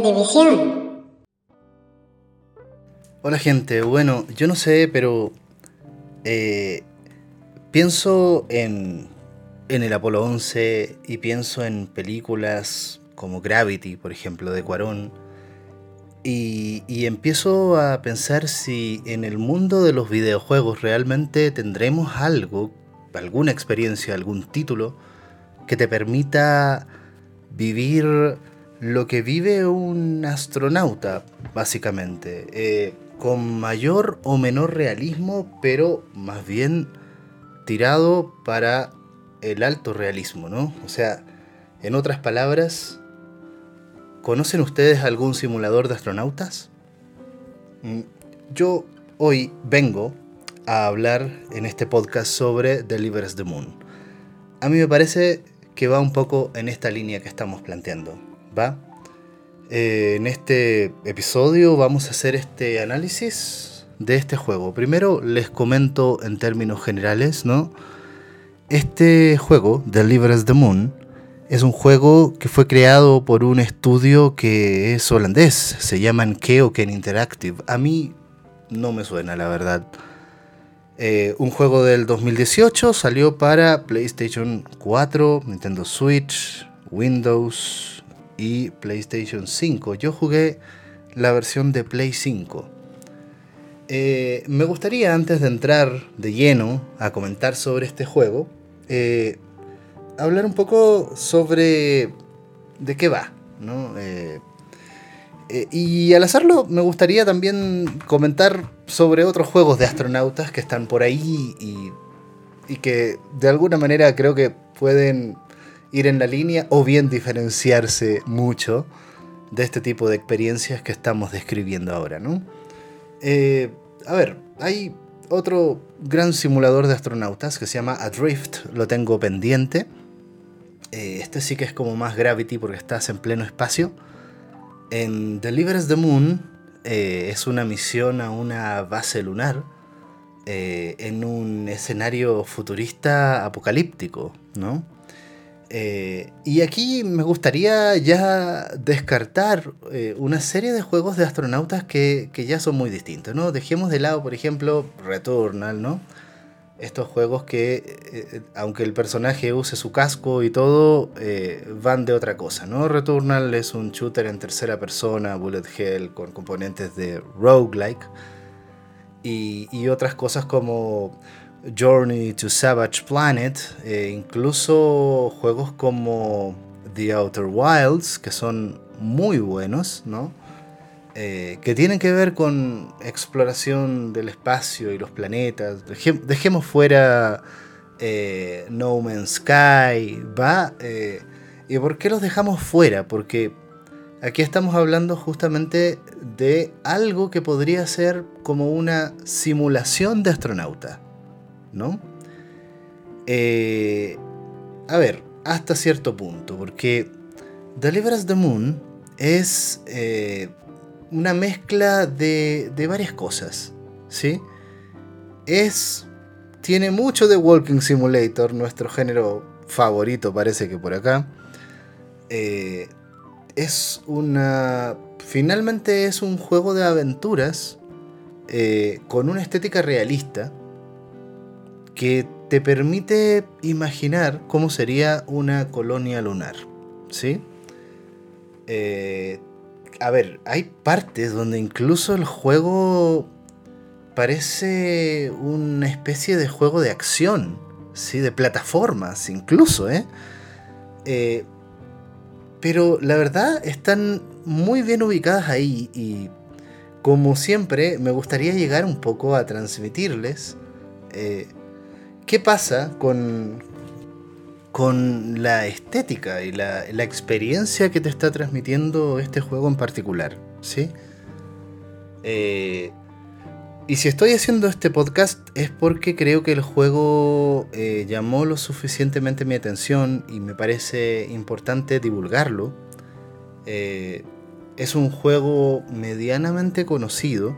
División. Hola gente, bueno, yo no sé, pero eh, pienso en, en el Apolo 11 y pienso en películas como Gravity, por ejemplo, de Cuarón. Y, y, empiezo a pensar si en el mundo de los videojuegos realmente tendremos algo, alguna experiencia, algún título que te permita vivir lo que vive un astronauta, básicamente, eh, con mayor o menor realismo, pero más bien tirado para el alto realismo, ¿no? O sea, en otras palabras, ¿conocen ustedes algún simulador de astronautas? Mm, yo hoy vengo a hablar en este podcast sobre Delivers the Moon. A mí me parece que va un poco en esta línea que estamos planteando. ¿Va? Eh, en este episodio vamos a hacer este análisis de este juego. Primero les comento en términos generales, ¿no? Este juego, Delivers the Moon, es un juego que fue creado por un estudio que es holandés, se llaman Keoken Interactive. A mí no me suena, la verdad. Eh, un juego del 2018 salió para PlayStation 4, Nintendo Switch, Windows, y PlayStation 5. Yo jugué la versión de Play 5. Eh, me gustaría, antes de entrar de lleno a comentar sobre este juego, eh, hablar un poco sobre de qué va. Eh, y al hacerlo, me gustaría también comentar sobre otros juegos de astronautas que están por ahí y, y que de alguna manera creo que pueden ir en la línea o bien diferenciarse mucho de este tipo de experiencias que estamos describiendo ahora, ¿no? Eh, a ver, hay otro gran simulador de astronautas que se llama Adrift, lo tengo pendiente. Eh, este sí que es como más Gravity porque estás en pleno espacio. En Delivers the Moon eh, es una misión a una base lunar en un escenario futurista apocalíptico, ¿no? Eh, y aquí me gustaría ya descartar eh, una serie de juegos de astronautas que, ya son muy distintos, ¿no? Dejemos de lado, por ejemplo, Returnal, ¿no? Estos juegos que, eh, aunque el personaje use su casco y todo, van de otra cosa, ¿no? Returnal es un shooter en tercera persona, bullet hell, con componentes de roguelike. Y, y otras cosas como Journey to Savage Planet, e incluso juegos como The Outer Wilds, que son muy buenos, ¿no? Eh, que tienen que ver con exploración del espacio y los planetas. dejemos fuera eh, No Man's Sky, ¿va? ¿Y por qué los dejamos fuera? Porque aquí estamos hablando justamente de algo que podría ser como una simulación de astronauta. ¿No? Eh, a ver, hasta cierto punto, porque Delivers the Moon es eh, una mezcla de, varias cosas, ¿sí? Es, tiene mucho de Walking Simulator, nuestro género favorito parece que por acá. Eh, es una... Finalmente es un juego de aventuras con una estética realista, que te permite imaginar cómo sería una colonia lunar. ¿Sí? Eh, a ver, hay partes donde incluso el juego parece una especie de juego de acción, ¿sí? De plataformas, incluso, ¿eh? ¿eh? pero la verdad están muy bien ubicadas ahí y como siempre me gustaría llegar un poco a transmitirles eh, ¿Qué pasa con, con la estética y la, experiencia que te está transmitiendo este juego en particular? ¿sí? Eh, y si estoy haciendo este podcast es porque creo que el juego eh, llamó lo suficientemente mi atención y me parece importante divulgarlo. Eh, es un juego medianamente conocido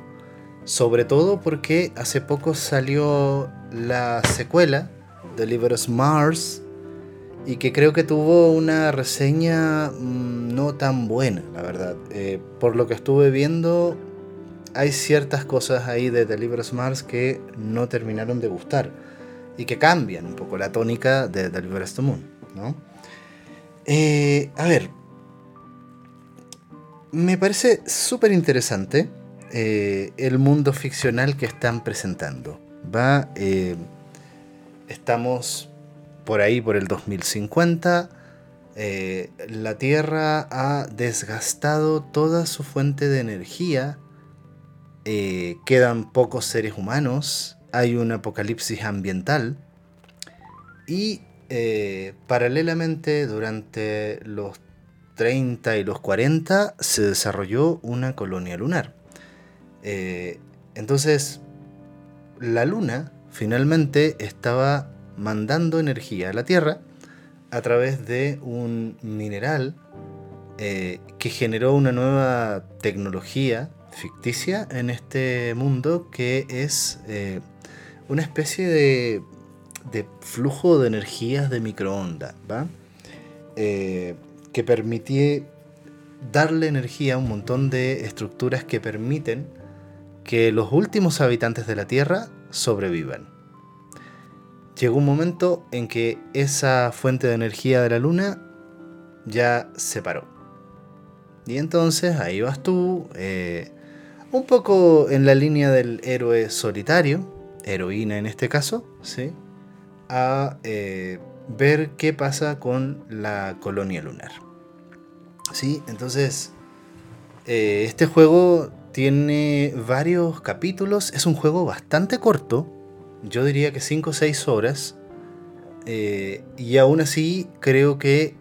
sobre todo porque hace poco salió la secuela, Deliver Mars, y que creo que tuvo una reseña mm, no tan buena, la verdad. Eh, por lo que estuve viendo, hay ciertas cosas ahí de Deliverance Mars que no terminaron de gustar y que cambian un poco la tónica de Deliverance to Moon, ¿no? Eh, a ver, me parece súper interesante eh, el mundo ficcional que están presentando. Va, estamos por ahí, por el 2050, eh, la Tierra ha desgastado toda su fuente de energía, eh, quedan pocos seres humanos, hay un apocalipsis ambiental y eh, paralelamente durante los 30 y los 40 se desarrolló una colonia lunar. entonces, la Luna finalmente estaba mandando energía a la Tierra a través de un mineral eh, que generó una nueva tecnología ficticia en este mundo que es eh, una especie de, flujo de energías de microondas, eh, que permitía darle energía a un montón de estructuras que permiten que los últimos habitantes de la Tierra sobrevivan llegó un momento en que esa fuente de energía de la luna ya se paró. Y entonces ahí vas tú, eh, un poco en la línea del héroe solitario, heroína en este caso, ¿sí? a eh, ver qué pasa con la colonia lunar. ¿Sí? Entonces, eh, este juego tiene varios capítulos, es un juego bastante corto, yo diría que 5 o 6 horas. Eh, y aún así creo que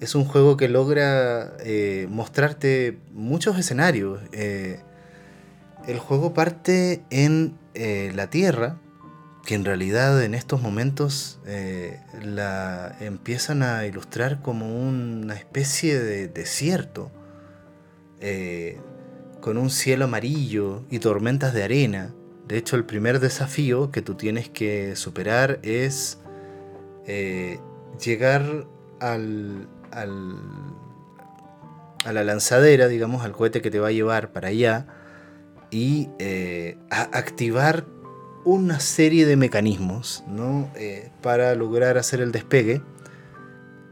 es un juego que logra eh, mostrarte muchos escenarios. Eh, el juego parte en la Tierra, que en realidad en estos momentos la empiezan a ilustrar como una especie de desierto, con un cielo amarillo y tormentas de arena. De hecho, el primer desafío que tú tienes que superar es eh, llegar al, al, a la lanzadera, digamos, al cohete que te va a llevar para allá y eh, activar una serie de mecanismos ¿no? Eh, para lograr hacer el despegue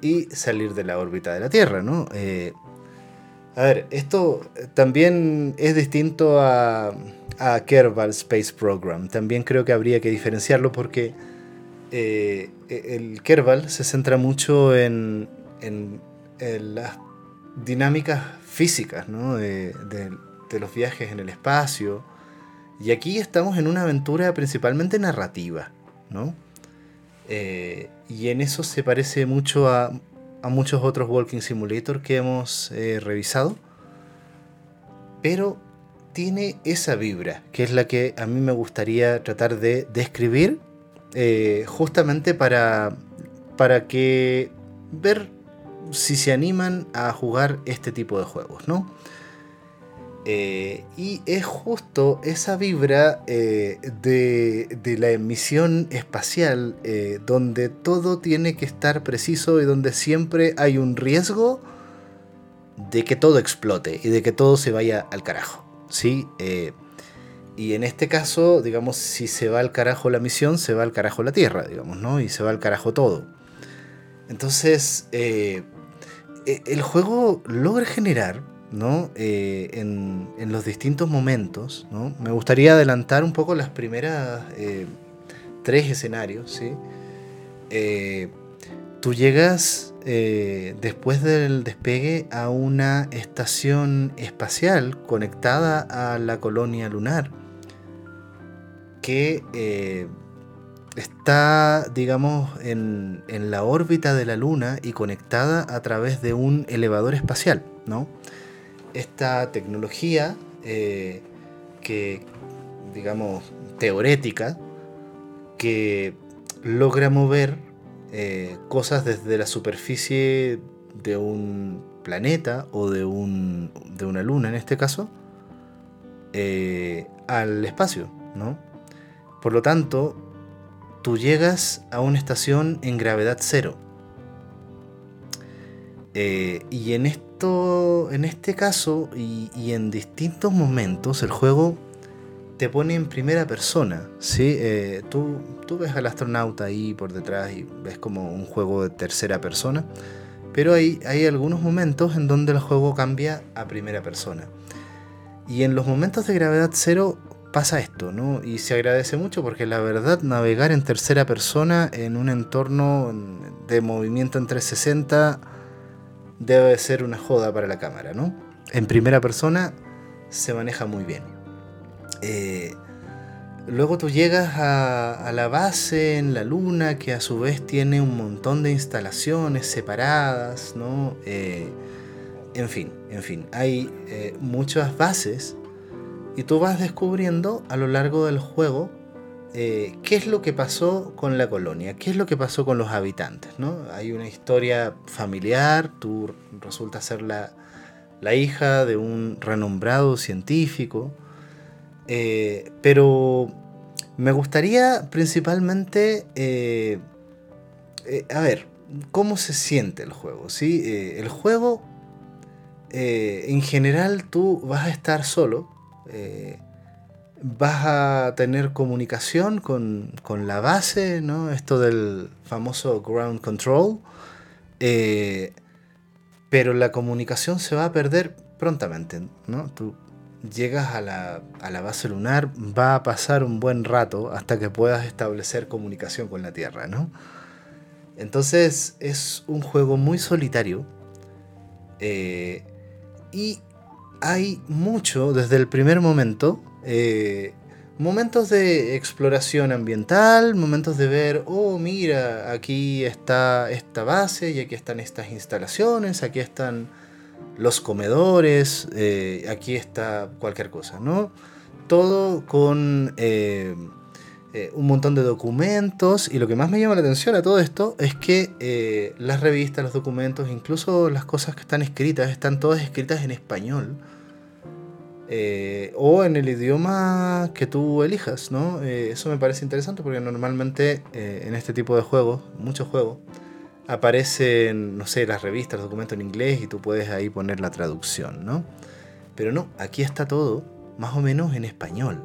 y salir de la órbita de la Tierra. ¿no? A ver, esto también es distinto a a Kerbal Space Program. También creo que habría que diferenciarlo porque eh, el Kerbal se centra mucho en, en, las dinámicas físicas de, los viajes en el espacio. Y aquí estamos en una aventura principalmente narrativa. ¿no? Eh, y en eso se parece mucho a, a muchos otros Walking Simulator que hemos eh, revisado. Pero tiene esa vibra, que es la que a mí me gustaría tratar de describir, eh, justamente para, para que ver si se animan a jugar este tipo de juegos, ¿no? Eh, y es justo esa vibra eh, de, de, la emisión espacial, donde todo tiene que estar preciso y donde siempre hay un riesgo de que todo explote y de que todo se vaya al carajo. ¿sí? Eh, y en este caso, digamos, si se va al carajo la misión, se va al carajo la Tierra, digamos, ¿no? Y se va al carajo todo. Entonces, eh, e, el juego logra generar, ¿no? Eh, en, en, los distintos momentos, ¿no? Me gustaría adelantar un poco las primeras tres escenarios, ¿sí? tú llegas eh, después del despegue a una estación espacial conectada a la colonia lunar que eh, está, digamos, en, la órbita de la Luna y conectada a través de un elevador espacial, ¿no? Esta tecnología eh, que, digamos, teorética, que logra mover eh, cosas desde la superficie de un planeta o de, un, de una luna en este caso eh, al espacio, ¿no? Por lo tanto, tú llegas a una estación en gravedad cero, y en en este caso y, en distintos momentos, el juego te pone en primera persona. ¿sí? Eh, tú, tú ves al astronauta ahí por detrás y ves como un juego de tercera persona. Pero hay, hay algunos momentos en donde el juego cambia a primera persona. Y en los momentos de gravedad cero pasa esto, ¿no? Y se agradece mucho porque la verdad navegar en tercera persona en un entorno de movimiento en 360 debe ser una joda para la cámara, ¿no? En primera persona se maneja muy bien. Eh, luego tú llegas a, la base en la luna que a su vez tiene un montón de instalaciones separadas, ¿no? Eh, en fin, en fin, hay eh, muchas bases y tú vas descubriendo a lo largo del juego eh, qué es lo que pasó con la colonia, qué es lo que pasó con los habitantes. ¿no? Hay una historia familiar, tú resultas ser la, hija de un renombrado científico, eh, pero me gustaría principalmente, eh, a ver, cómo se siente el juego. ¿sí? el juego, en general, tú vas a estar solo vas a tener comunicación con, la base, ¿no? Esto del famoso ground control. Eh, pero la comunicación se va a perder prontamente, ¿no? Tú llegas a la, a la, base lunar, va a pasar un buen rato hasta que puedas establecer comunicación con la Tierra, ¿no? Entonces es un juego muy solitario eh, y hay mucho desde el primer momento. Eh, momentos de exploración ambiental, momentos de ver, oh, mira, aquí está esta base y aquí están estas instalaciones, aquí están los comedores, eh, aquí está cualquier cosa, ¿no? Todo con eh, un montón de documentos y lo que más me llama la atención a todo esto es que las revistas, los documentos, incluso las cosas que están escritas, están todas escritas en español eh, o en el idioma que tú elijas, ¿no? Eh, eso me parece interesante porque normalmente eh, en este tipo de juegos, muchos juegos, aparecen, no sé, las revistas, los documentos en inglés y tú puedes ahí poner la traducción, ¿no? Pero no, aquí está todo más o menos en español.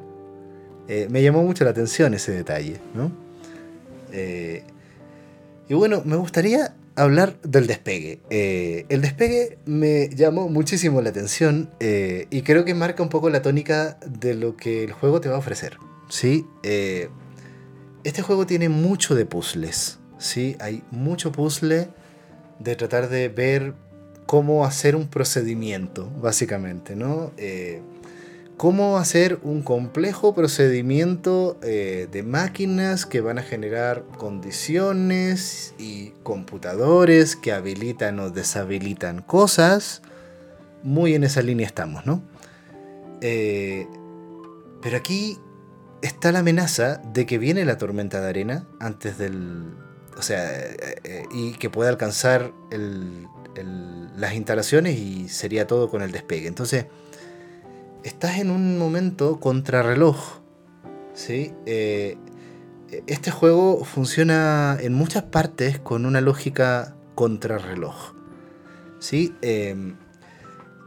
me llamó mucho la atención ese detalle, ¿no? y bueno, me gustaría hablar del despegue. Eh, el despegue me llamó muchísimo la atención eh, y creo que marca un poco la tónica de lo que el juego te va a ofrecer. ¿sí? Eh, este juego tiene mucho de puzzles. ¿sí? Hay mucho puzzle de tratar de ver cómo hacer un procedimiento, básicamente. ¿no? Cómo hacer un complejo procedimiento eh, de máquinas que van a generar condiciones y computadores que habilitan o deshabilitan cosas. Muy en esa línea estamos, ¿no? Eh, pero aquí está la amenaza de que viene la tormenta de arena antes del... O sea, eh, y que pueda alcanzar las instalaciones y sería todo con el despegue. Entonces, estás en un momento contrarreloj. ¿sí? Eh, este juego funciona en muchas partes con una lógica contrarreloj. ¿sí? Em,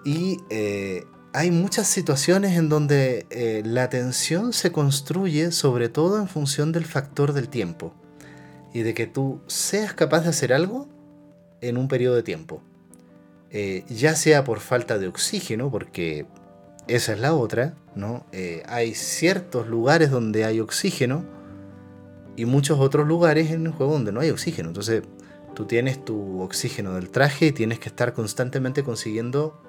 y eh, hay muchas situaciones en donde eh, la tensión se construye sobre todo en función del factor del tiempo y de que tú seas capaz de hacer algo en un periodo de tiempo. ya sea por falta de oxígeno, porque esa es la otra, ¿no? Eh, hay ciertos lugares donde hay oxígeno y muchos otros lugares en el juego donde no hay oxígeno. Entonces, tú tienes tu oxígeno del traje y tienes que estar constantemente consiguiendo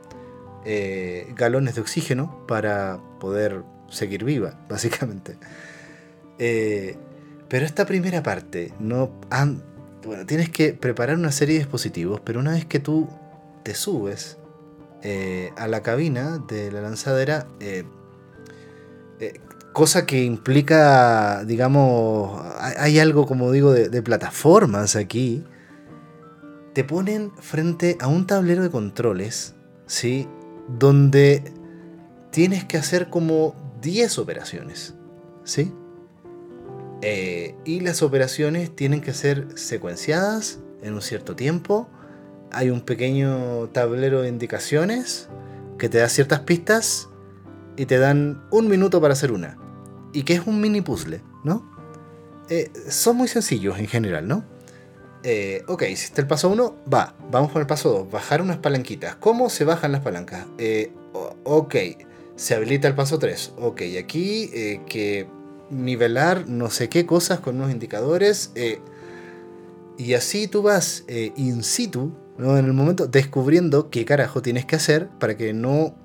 eh, galones de oxígeno para poder seguir viva, básicamente. Eh, pero esta primera parte, no bueno, tienes que preparar una serie de dispositivos, pero una vez que tú te subes eh, a la cabina de la lanzadera, eh, eh, cosa que implica, digamos, hay algo como digo de, plataformas aquí, te ponen frente a un tablero de controles, ¿sí? Donde tienes que hacer como 10 operaciones, ¿sí? y las operaciones tienen que ser secuenciadas en un cierto tiempo hay un pequeño tablero de indicaciones que te da ciertas pistas y te dan un minuto para hacer una. Y que es un mini puzzle, ¿no? Eh, son muy sencillos en general, ¿no? Eh, ok, hiciste el paso 1, va, vamos con el paso 2, bajar unas palanquitas. ¿Cómo se bajan las palancas? Eh, ok, se habilita el paso 3. Ok, aquí eh, que nivelar no sé qué cosas con unos indicadores. Y así tú vas in situ, ¿no? en el momento, descubriendo qué carajo tienes que hacer para que no.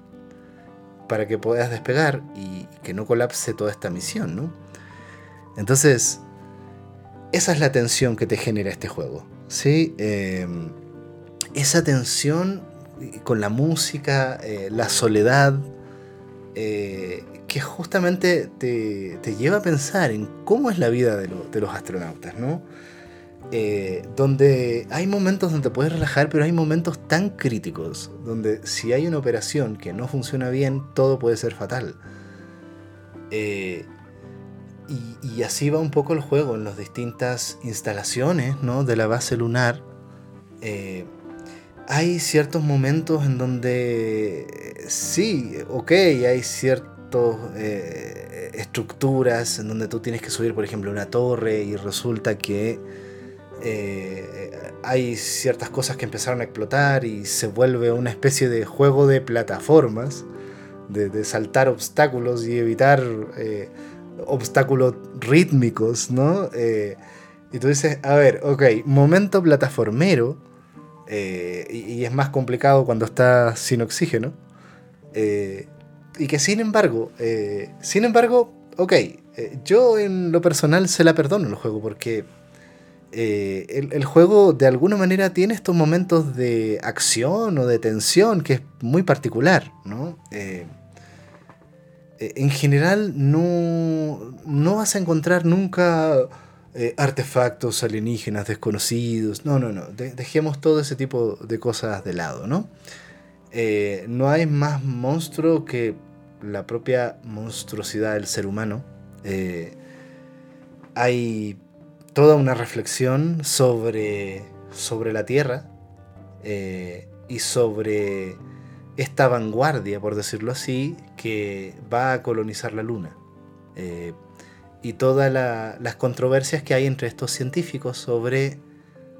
para que puedas despegar y que no colapse toda esta misión, ¿no? Entonces, esa es la tensión que te genera este juego, ¿sí? esa tensión con la música, la soledad, eh, que justamente te, lleva a pensar en cómo es la vida de, los astronautas, ¿no? Eh, donde hay momentos donde puedes relajar, pero hay momentos tan críticos, donde si hay una operación que no funciona bien, todo puede ser fatal. Eh, y, así va un poco el juego en las distintas instalaciones ¿no? de la base lunar. hay ciertos momentos en donde sí, ok, hay ciertas eh, estructuras en donde tú tienes que subir, por ejemplo, una torre y resulta que eh, hay ciertas cosas que empezaron a explotar y se vuelve una especie de juego de plataformas, de, saltar obstáculos y evitar eh, obstáculos rítmicos, ¿no? y tú dices, a ver, ok, momento plataformero. y, es más complicado cuando estás sin oxígeno. Eh, y que sin embargo, eh, sin embargo, ok, eh, yo en lo personal se la perdono el juego porque el, juego de alguna manera tiene estos momentos de acción o de tensión que es muy particular, ¿no? en general no, no vas a encontrar nunca artefactos alienígenas desconocidos, no, no, no, dejemos todo ese tipo de cosas de lado, ¿no? Eh, no hay más monstruo que la propia monstruosidad del ser humano. Eh, hay toda una reflexión sobre, sobre la Tierra eh, y sobre esta vanguardia, por decirlo así, que va a colonizar la Luna. y todas las controversias que hay entre estos científicos sobre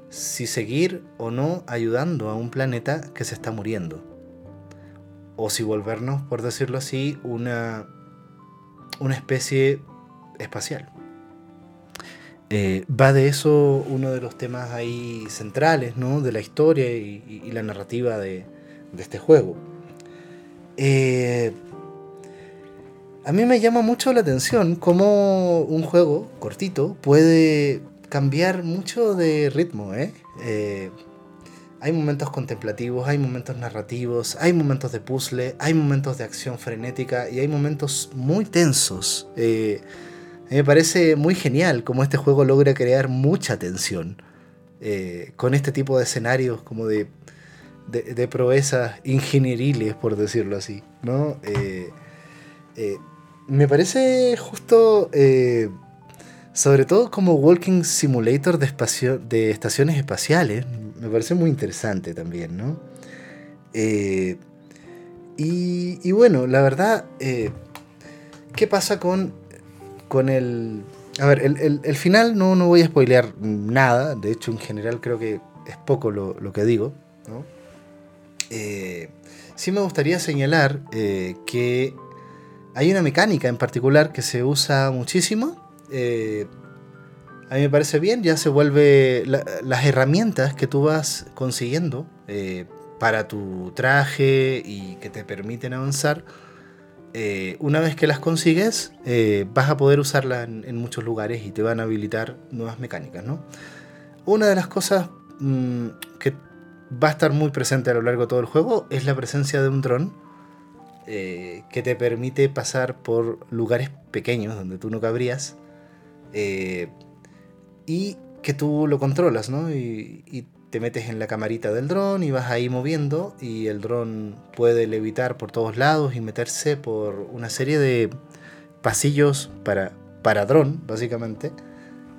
si seguir o no ayudando a un planeta que se está muriendo o si volvernos, por decirlo así, una, una especie espacial. Eh, va de eso uno de los temas ahí centrales ¿no? de la historia y, la narrativa de, este juego. Eh, a mí me llama mucho la atención cómo un juego cortito puede cambiar mucho de ritmo. ¿eh? eh hay momentos contemplativos, hay momentos narrativos, hay momentos de puzzle, hay momentos de acción frenética y hay momentos muy tensos. Me parece muy genial cómo este juego logra crear mucha tensión eh, con este tipo de escenarios como de, de, proezas ingenieriles, por decirlo así. ¿no? Eh, me parece justo sobre todo como Walking Simulator de, de estaciones espaciales, me parece muy interesante también, ¿no? Eh, y, bueno, la verdad, eh, ¿qué pasa con, con el... A ver, el, final no, no voy a spoilear nada, de hecho en general creo que es poco lo, que digo, ¿no? Eh, sí me gustaría señalar que hay una mecánica en particular que se usa muchísimo, eh, a mí me parece bien, ya se vuelve las herramientas que tú vas consiguiendo eh, para tu traje y que te permiten avanzar. Eh, una vez que las consigues, vas a poder usarlas en, muchos lugares y te van a habilitar nuevas mecánicas. ¿no? Una de las cosas mm, que va a estar muy presente a lo largo de todo el juego es la presencia de un dron que te permite pasar por lugares pequeños donde tú no cabrías eh, y que tú lo controlas, ¿no? Y, te metes en la camarita del dron y vas ahí moviendo y el dron puede levitar por todos lados y meterse por una serie de pasillos para, para dron, básicamente.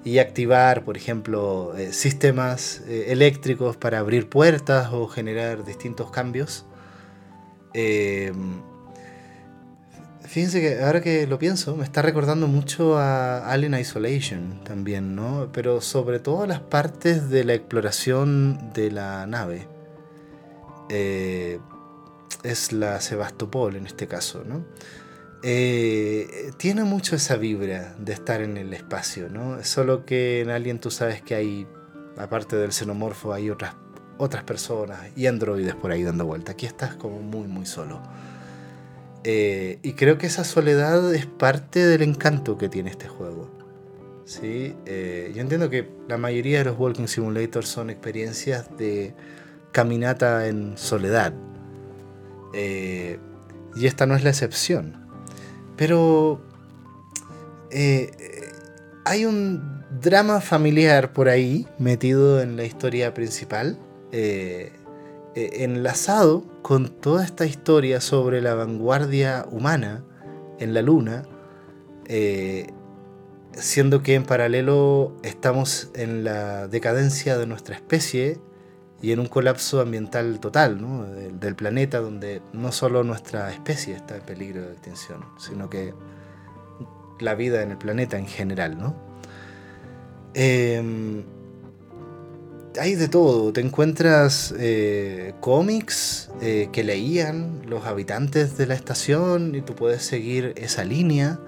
y activar, por ejemplo, eh, sistemas eh, eléctricos para abrir puertas o generar distintos cambios. Em, fíjense que ahora que lo pienso, me está recordando mucho a Alien Isolation también, ¿no? Pero sobre todo las partes de la exploración de la nave. Eh, es la Sebastopol en este caso, ¿no? Eh, tiene mucho esa vibra de estar en el espacio, ¿no? Solo que en Alien tú sabes que hay, aparte del xenomorfo, hay otras, otras personas y androides por ahí dando vuelta. Aquí estás como muy, muy solo. Eh, y creo que esa soledad es parte del encanto que tiene este juego. ¿sí? Eh, yo entiendo que la mayoría de los Walking Simulators son experiencias de caminata en soledad. y esta no es la excepción. Pero eh, hay un drama familiar por ahí metido en la historia principal, eh, eh, enlazado con toda esta historia sobre la vanguardia humana en la luna, siendo que en paralelo estamos en la decadencia de nuestra especie y en un colapso ambiental total del, planeta donde no solo nuestra especie está en peligro de extinción, sino que la vida en el planeta en general. ¿no? Em, hay de todo, te encuentras eh, cómics eh, que leían los habitantes de la estación y tú puedes seguir esa línea.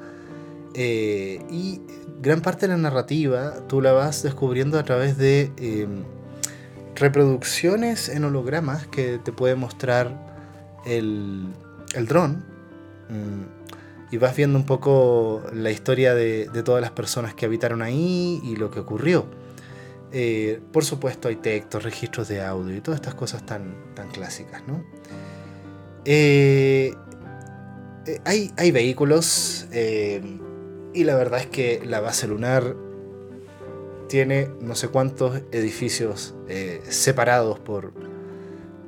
Eh, y gran parte de la narrativa tú la vas descubriendo a través de em, reproducciones en hologramas que te puede mostrar el, el dron. Mm, y vas viendo un poco la historia de, todas las personas que habitaron ahí y lo que ocurrió. Eh, por supuesto hay textos, registros de audio y todas estas cosas tan, tan clásicas. ¿no? Eh, eh, hay, hay, vehículos y la verdad es que la base lunar tiene no sé cuántos edificios separados por,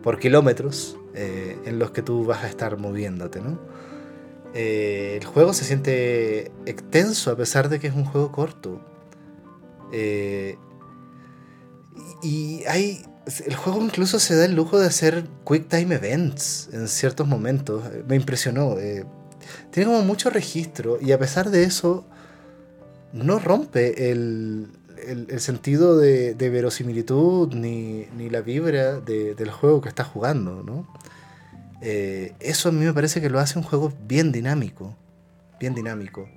por kilómetros en los que tú vas a estar moviéndote, ¿no? El juego se siente extenso a pesar de que es un juego corto. Y hay. El juego incluso se da el lujo de hacer quick time events en ciertos momentos. Me impresionó. tiene como mucho registro y a pesar de eso no rompe el, el, sentido de, verosimilitud ni, la vibra del juego que estás jugando, ¿no? Eh, eso a mí me parece que lo hace un juego bien dinámico, bien dinámico.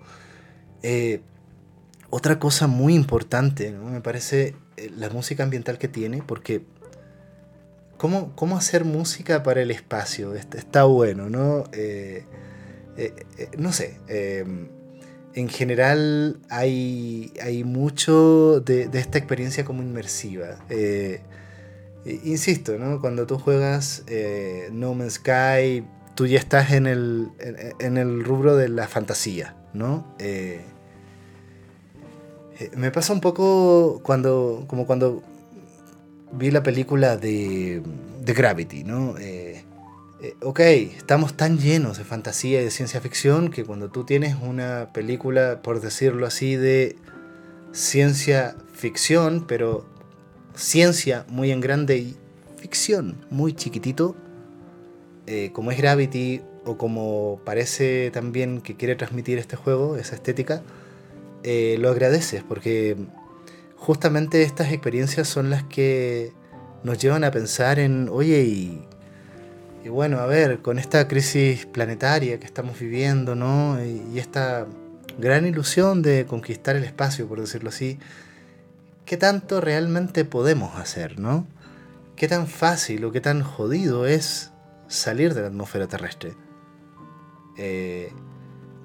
Eh, otra cosa muy importante, me parece eh, la música ambiental que tiene, porque cómo, cómo hacer música para el espacio está, bueno, ¿no? no sé en general hay, hay mucho de, esta experiencia como inmersiva. Eh, insisto, ¿no? cuando tú juegas eh, No Man's Sky, tú ya estás en el, en, el rubro de la fantasía. ¿no? Eh, me pasa un poco cuando, como cuando vi la película de, Gravity. ¿no? Eh, ok, estamos tan llenos de fantasía y de ciencia ficción que cuando tú tienes una película, por decirlo así, de ciencia ficción, pero ciencia muy en grande y ficción muy chiquitito, eh, como es Gravity o como parece también que quiere transmitir este juego, esa estética, eh, lo agradeces porque justamente estas experiencias son las que nos llevan a pensar en, oye, ¿y y bueno, a ver, con esta crisis planetaria que estamos viviendo, ¿no? Y, esta gran ilusión de conquistar el espacio, por decirlo así, ¿qué tanto realmente podemos hacer, ¿no? ¿Qué tan fácil o qué tan jodido es salir de la atmósfera terrestre? Eh,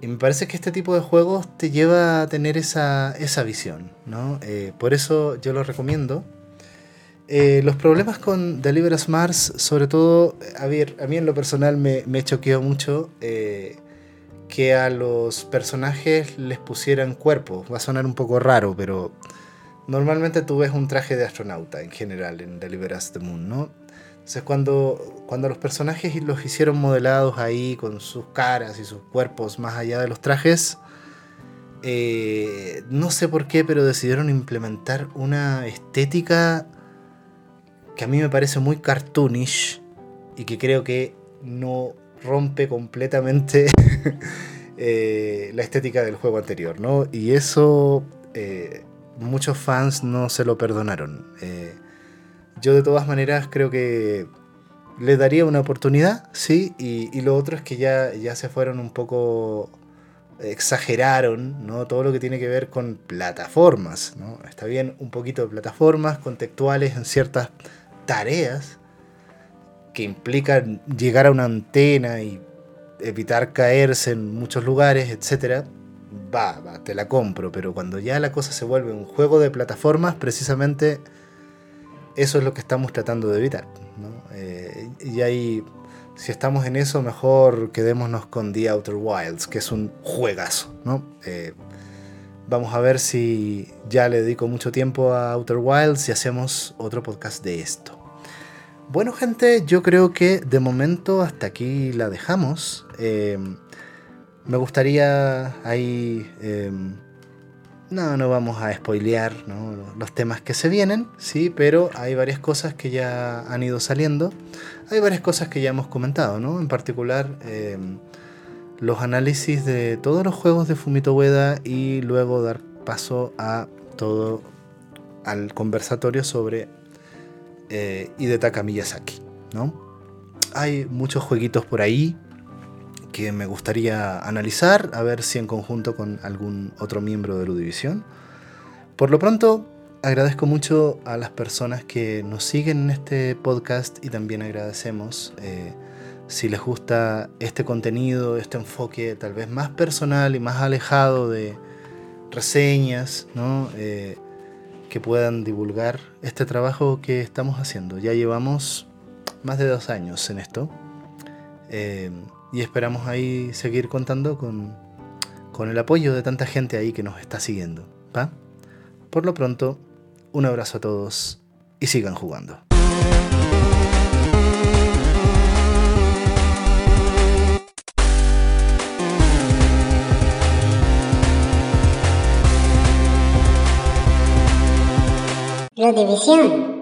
y me parece que este tipo de juegos te lleva a tener esa, esa visión, ¿no? Eh, por eso yo lo recomiendo. Eh, los problemas con Deliver Us Mars, sobre todo, a, a mí en lo personal me, me choqueó mucho eh, que a los personajes les pusieran cuerpos. Va a sonar un poco raro, pero normalmente tú ves un traje de astronauta en general en Deliver Us the Moon, ¿no? Entonces cuando, cuando los personajes los hicieron modelados ahí con sus caras y sus cuerpos más allá de los trajes, eh, no sé por qué, pero decidieron implementar una estética que a mí me parece muy cartoonish y que creo que no rompe completamente eh, la estética del juego anterior, ¿no? Y eso eh, muchos fans no se lo perdonaron. Yo de todas maneras creo que le daría una oportunidad, sí, y, lo otro es que ya, ya se fueron un poco exageraron ¿no? todo lo que tiene que ver con plataformas. ¿no? Está bien un poquito de plataformas contextuales en ciertas tareas que implican llegar a una antena y evitar caerse en muchos lugares, etc. Va, va, te la compro, pero cuando ya la cosa se vuelve un juego de plataformas, precisamente eso es lo que estamos tratando de evitar. ¿no? Eh, y hay si estamos en eso, mejor quedémonos con The Outer Wilds, que es un juegazo, ¿no? Eh, vamos a ver si ya le dedico mucho tiempo a Outer Wilds y hacemos otro podcast de esto. Bueno, gente, yo creo que de momento hasta aquí la dejamos. Eh, me gustaría ahí. No, no vamos a spoilear los temas que se vienen, sí, pero hay varias cosas que ya han ido saliendo. Hay varias cosas que ya hemos comentado, ¿no? En particular, em, los análisis de todos los juegos de Fumito Ueda y luego dar paso a todo al conversatorio sobre eh, Hidetaka Miyazaki, ¿no? Hay muchos jueguitos por ahí que me gustaría analizar, a ver si en conjunto con algún otro miembro de Ludivisión. Por lo pronto, agradezco mucho a las personas que nos siguen en este podcast y también agradecemos eh, si les gusta este contenido, este enfoque tal vez más personal y más alejado de reseñas. Eh, que puedan divulgar este trabajo que estamos haciendo. Ya llevamos más de dos años en esto. Eh, y esperamos ahí seguir contando con, con el apoyo de tanta gente ahí que nos está siguiendo. ¿va? Por lo pronto, un abrazo a todos y sigan jugando. La división.